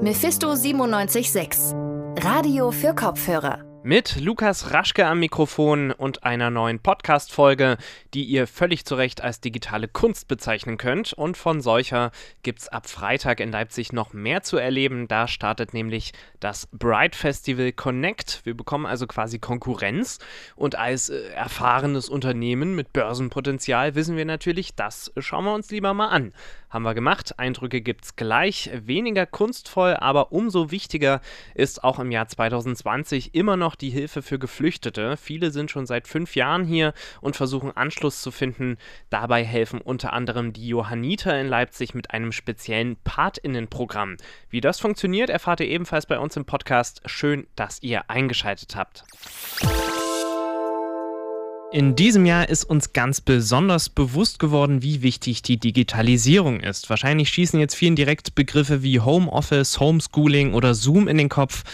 Mephisto 976. Radio für Kopfhörer. Mit Lukas Raschke am Mikrofon und einer neuen Podcast-Folge, die ihr völlig zu Recht als digitale Kunst bezeichnen könnt. Und von solcher gibt es ab Freitag in Leipzig noch mehr zu erleben. Da startet nämlich das Bright Festival Connect. Wir bekommen also quasi Konkurrenz. Und als äh, erfahrenes Unternehmen mit Börsenpotenzial wissen wir natürlich, das schauen wir uns lieber mal an. Haben wir gemacht. Eindrücke gibt es gleich. Weniger kunstvoll, aber umso wichtiger ist auch im Jahr 2020 immer noch die Hilfe für Geflüchtete. Viele sind schon seit fünf Jahren hier und versuchen Anschluss zu finden. Dabei helfen unter anderem die Johanniter in Leipzig mit einem speziellen Patinnenprogramm. Wie das funktioniert, erfahrt ihr ebenfalls bei uns im Podcast. Schön, dass ihr eingeschaltet habt. In diesem Jahr ist uns ganz besonders bewusst geworden, wie wichtig die Digitalisierung ist. Wahrscheinlich schießen jetzt vielen direkt Begriffe wie Homeoffice, Homeschooling oder Zoom in den Kopf.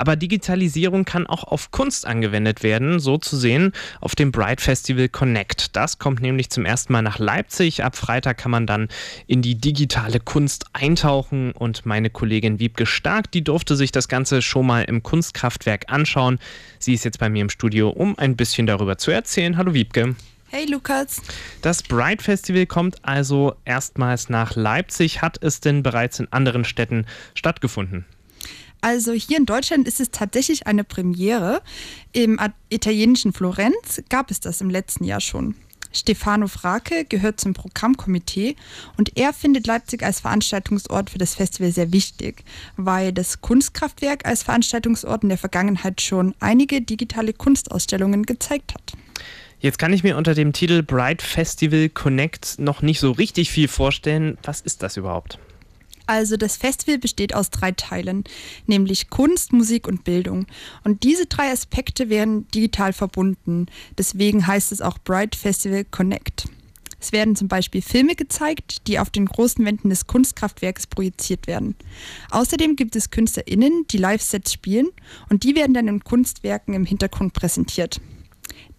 Aber Digitalisierung kann auch auf Kunst angewendet werden, so zu sehen auf dem Bright Festival Connect. Das kommt nämlich zum ersten Mal nach Leipzig. Ab Freitag kann man dann in die digitale Kunst eintauchen und meine Kollegin Wiebke Stark, die durfte sich das Ganze schon mal im Kunstkraftwerk anschauen. Sie ist jetzt bei mir im Studio, um ein bisschen darüber zu erzählen. Hallo Wiebke. Hey Lukas. Das Bright Festival kommt also erstmals nach Leipzig. Hat es denn bereits in anderen Städten stattgefunden? Also hier in Deutschland ist es tatsächlich eine Premiere. Im italienischen Florenz gab es das im letzten Jahr schon. Stefano Frake gehört zum Programmkomitee und er findet Leipzig als Veranstaltungsort für das Festival sehr wichtig, weil das Kunstkraftwerk als Veranstaltungsort in der Vergangenheit schon einige digitale Kunstausstellungen gezeigt hat. Jetzt kann ich mir unter dem Titel Bright Festival Connect noch nicht so richtig viel vorstellen. Was ist das überhaupt? Also das Festival besteht aus drei Teilen, nämlich Kunst, Musik und Bildung. Und diese drei Aspekte werden digital verbunden. Deswegen heißt es auch Bright Festival Connect. Es werden zum Beispiel Filme gezeigt, die auf den großen Wänden des Kunstkraftwerks projiziert werden. Außerdem gibt es KünstlerInnen, die Live-Sets spielen und die werden dann in Kunstwerken im Hintergrund präsentiert.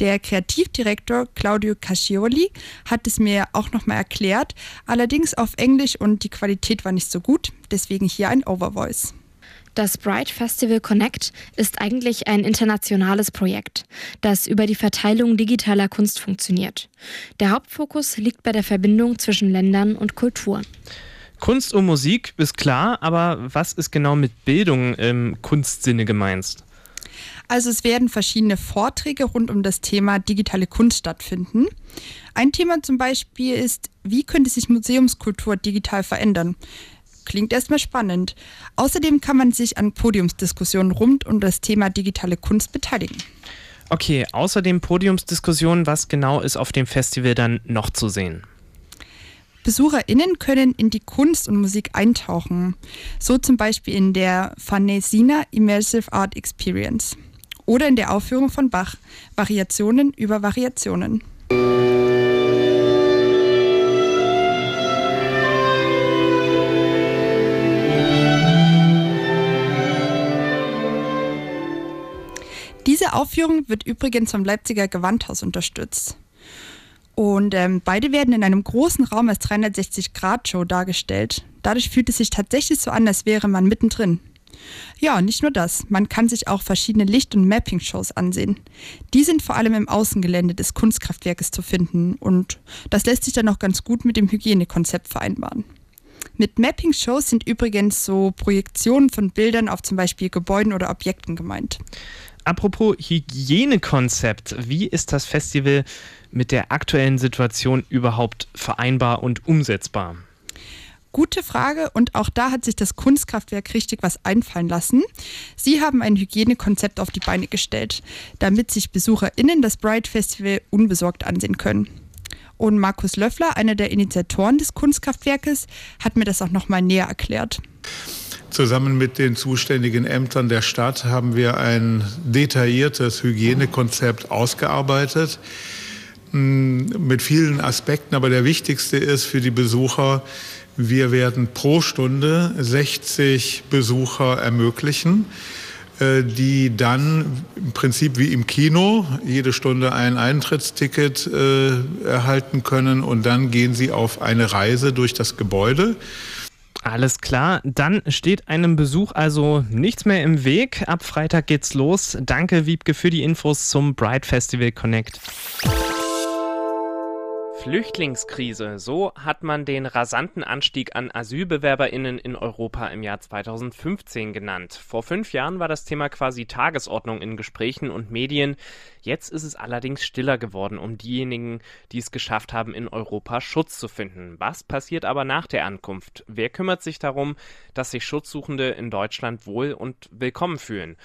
Der Kreativdirektor Claudio Cascioli hat es mir auch nochmal erklärt, allerdings auf Englisch und die Qualität war nicht so gut, deswegen hier ein Overvoice. Das Bright Festival Connect ist eigentlich ein internationales Projekt, das über die Verteilung digitaler Kunst funktioniert. Der Hauptfokus liegt bei der Verbindung zwischen Ländern und Kulturen. Kunst und Musik ist klar, aber was ist genau mit Bildung im Kunstsinne gemeint? Also es werden verschiedene Vorträge rund um das Thema digitale Kunst stattfinden. Ein Thema zum Beispiel ist, wie könnte sich Museumskultur digital verändern? Klingt erstmal spannend. Außerdem kann man sich an Podiumsdiskussionen rund um das Thema digitale Kunst beteiligen. Okay, außerdem Podiumsdiskussionen, was genau ist auf dem Festival dann noch zu sehen? BesucherInnen können in die Kunst und Musik eintauchen, so zum Beispiel in der Fanesina Immersive Art Experience oder in der Aufführung von Bach Variationen über Variationen. Diese Aufführung wird übrigens vom Leipziger Gewandhaus unterstützt. Und ähm, beide werden in einem großen Raum als 360-Grad-Show dargestellt. Dadurch fühlt es sich tatsächlich so an, als wäre man mittendrin. Ja, nicht nur das. Man kann sich auch verschiedene Licht- und Mapping-Shows ansehen. Die sind vor allem im Außengelände des Kunstkraftwerkes zu finden und das lässt sich dann auch ganz gut mit dem Hygienekonzept vereinbaren. Mit Mapping-Shows sind übrigens so Projektionen von Bildern auf zum Beispiel Gebäuden oder Objekten gemeint. Apropos Hygienekonzept, wie ist das Festival mit der aktuellen Situation überhaupt vereinbar und umsetzbar? Gute Frage und auch da hat sich das Kunstkraftwerk richtig was einfallen lassen. Sie haben ein Hygienekonzept auf die Beine gestellt, damit sich BesucherInnen das Bright Festival unbesorgt ansehen können. Und Markus Löffler, einer der Initiatoren des Kunstkraftwerkes, hat mir das auch nochmal näher erklärt. Zusammen mit den zuständigen Ämtern der Stadt haben wir ein detailliertes Hygienekonzept ausgearbeitet mit vielen Aspekten, aber der wichtigste ist für die Besucher, wir werden pro Stunde 60 Besucher ermöglichen, äh, die dann im Prinzip wie im Kino jede Stunde ein Eintrittsticket äh, erhalten können und dann gehen sie auf eine Reise durch das Gebäude. Alles klar, dann steht einem Besuch also nichts mehr im Weg. Ab Freitag geht's los. Danke, Wiebke, für die Infos zum Bright Festival Connect. Flüchtlingskrise. So hat man den rasanten Anstieg an Asylbewerberinnen in Europa im Jahr 2015 genannt. Vor fünf Jahren war das Thema quasi Tagesordnung in Gesprächen und Medien. Jetzt ist es allerdings stiller geworden um diejenigen, die es geschafft haben, in Europa Schutz zu finden. Was passiert aber nach der Ankunft? Wer kümmert sich darum, dass sich Schutzsuchende in Deutschland wohl und willkommen fühlen?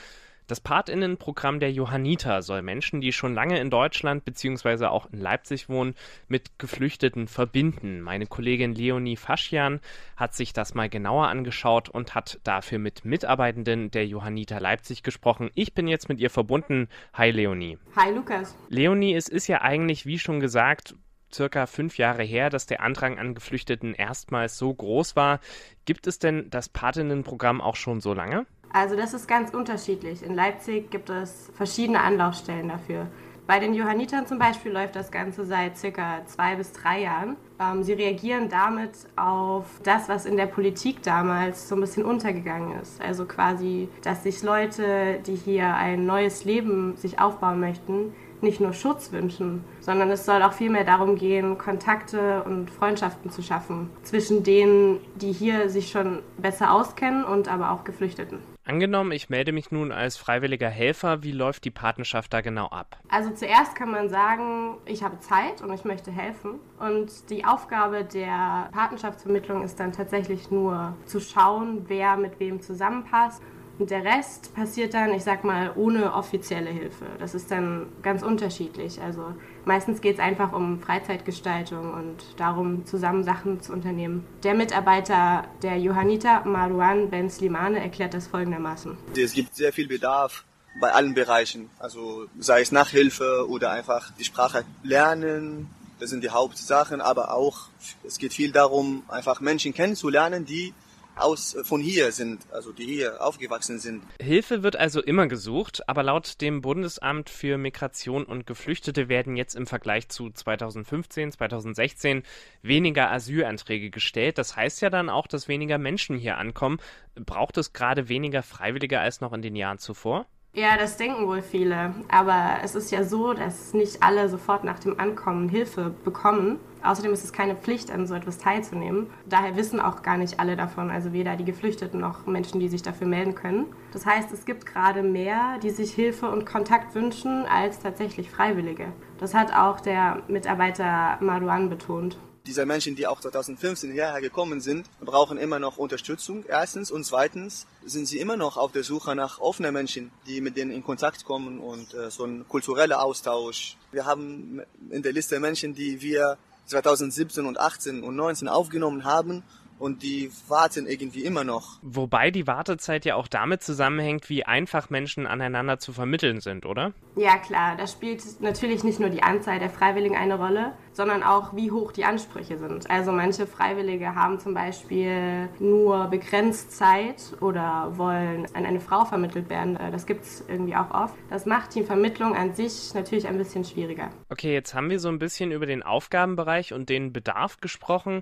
Das Patinnenprogramm der Johanniter soll Menschen, die schon lange in Deutschland bzw. auch in Leipzig wohnen, mit Geflüchteten verbinden. Meine Kollegin Leonie Faschian hat sich das mal genauer angeschaut und hat dafür mit Mitarbeitenden der Johanniter Leipzig gesprochen. Ich bin jetzt mit ihr verbunden. Hi Leonie. Hi Lukas. Leonie, es ist ja eigentlich, wie schon gesagt, circa fünf Jahre her, dass der Andrang an Geflüchteten erstmals so groß war. Gibt es denn das Patinnenprogramm auch schon so lange? Also das ist ganz unterschiedlich. In Leipzig gibt es verschiedene Anlaufstellen dafür. Bei den Johannitern zum Beispiel läuft das Ganze seit circa zwei bis drei Jahren. Ähm, sie reagieren damit auf das, was in der Politik damals so ein bisschen untergegangen ist. Also quasi, dass sich Leute, die hier ein neues Leben sich aufbauen möchten, nicht nur Schutz wünschen, sondern es soll auch vielmehr darum gehen, Kontakte und Freundschaften zu schaffen zwischen denen, die hier sich schon besser auskennen und aber auch Geflüchteten. Angenommen, ich melde mich nun als freiwilliger Helfer, wie läuft die Patenschaft da genau ab? Also zuerst kann man sagen, ich habe Zeit und ich möchte helfen. Und die Aufgabe der Patenschaftsvermittlung ist dann tatsächlich nur zu schauen, wer mit wem zusammenpasst der Rest passiert dann, ich sag mal, ohne offizielle Hilfe. Das ist dann ganz unterschiedlich. Also meistens geht es einfach um Freizeitgestaltung und darum, zusammen Sachen zu unternehmen. Der Mitarbeiter der Johanniter, Marouane Ben Slimane, erklärt das folgendermaßen. Es gibt sehr viel Bedarf bei allen Bereichen. Also sei es Nachhilfe oder einfach die Sprache lernen. Das sind die Hauptsachen, aber auch es geht viel darum, einfach Menschen kennenzulernen, die aus äh, von hier sind, also die hier aufgewachsen sind. Hilfe wird also immer gesucht, aber laut dem Bundesamt für Migration und Geflüchtete werden jetzt im Vergleich zu 2015, 2016 weniger Asylanträge gestellt. Das heißt ja dann auch, dass weniger Menschen hier ankommen. Braucht es gerade weniger Freiwillige als noch in den Jahren zuvor? Ja, das denken wohl viele. Aber es ist ja so, dass nicht alle sofort nach dem Ankommen Hilfe bekommen. Außerdem ist es keine Pflicht, an so etwas teilzunehmen. Daher wissen auch gar nicht alle davon, also weder die Geflüchteten noch Menschen, die sich dafür melden können. Das heißt, es gibt gerade mehr, die sich Hilfe und Kontakt wünschen, als tatsächlich Freiwillige. Das hat auch der Mitarbeiter Maruan betont diese Menschen, die auch 2015 hierher gekommen sind, brauchen immer noch Unterstützung, erstens. Und zweitens sind sie immer noch auf der Suche nach offenen Menschen, die mit denen in Kontakt kommen und äh, so ein kultureller Austausch. Wir haben in der Liste Menschen, die wir 2017 und 18 und 19 aufgenommen haben und die warten irgendwie immer noch. Wobei die Wartezeit ja auch damit zusammenhängt, wie einfach Menschen aneinander zu vermitteln sind, oder? Ja, klar. Da spielt natürlich nicht nur die Anzahl der Freiwilligen eine Rolle, sondern auch, wie hoch die Ansprüche sind. Also manche Freiwillige haben zum Beispiel nur begrenzt Zeit oder wollen an eine Frau vermittelt werden. Äh, das gibt es irgendwie auch oft. Das macht die Vermittlung an sich natürlich ein bisschen schwieriger. Okay, jetzt haben wir so ein bisschen über den Aufgabenbereich und den Bedarf gesprochen.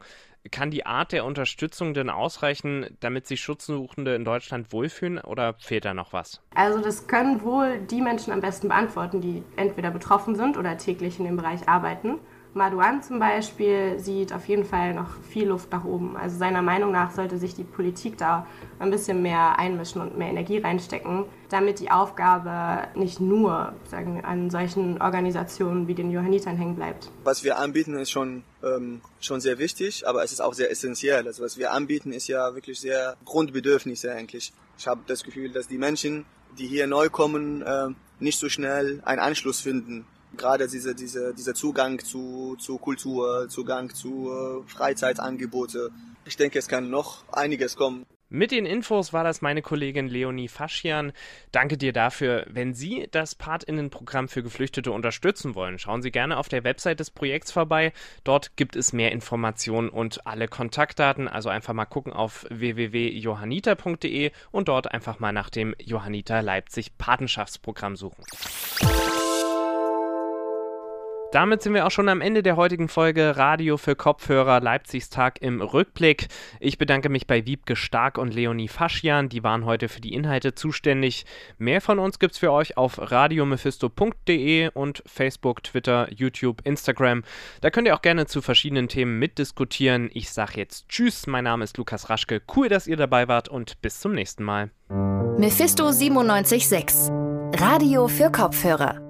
Kann die Art der Unterstützung denn ausreichen, damit sich Schutzsuchende in Deutschland wohlfühlen oder fehlt da noch was? Also das können wohl die Menschen am besten beantworten, die entweder betroffen sind oder täglich in dem Bereich arbeiten. Madouan zum Beispiel sieht auf jeden Fall noch viel Luft nach oben. Also seiner Meinung nach sollte sich die Politik da ein bisschen mehr einmischen und mehr Energie reinstecken, damit die Aufgabe nicht nur sagen an solchen Organisationen wie den Johannitern hängen bleibt. Was wir anbieten, ist schon, ähm, schon sehr wichtig, aber es ist auch sehr essentiell. Also was wir anbieten, ist ja wirklich sehr Grundbedürfnisse eigentlich. Ich habe das Gefühl, dass die Menschen, die hier neu kommen, äh, nicht so schnell einen Anschluss finden gerade diese, diese, dieser Zugang zu, zu Kultur, Zugang zu äh, Freizeitangebote. Ich denke, es kann noch einiges kommen. Mit den Infos war das meine Kollegin Leonie Faschian. Danke dir dafür. Wenn Sie das Patinnenprogramm für Geflüchtete unterstützen wollen, schauen Sie gerne auf der Website des Projekts vorbei. Dort gibt es mehr Informationen und alle Kontaktdaten. Also einfach mal gucken auf www.johanniter.de und dort einfach mal nach dem Johanniter Leipzig Patenschaftsprogramm suchen. Damit sind wir auch schon am Ende der heutigen Folge Radio für Kopfhörer Leipzigs Tag im Rückblick. Ich bedanke mich bei Wiebke Stark und Leonie Faschian, die waren heute für die Inhalte zuständig. Mehr von uns gibt's für euch auf radiomephisto.de und Facebook, Twitter, YouTube, Instagram. Da könnt ihr auch gerne zu verschiedenen Themen mitdiskutieren. Ich sage jetzt Tschüss, mein Name ist Lukas Raschke. Cool, dass ihr dabei wart und bis zum nächsten Mal. Mephisto 976 Radio für Kopfhörer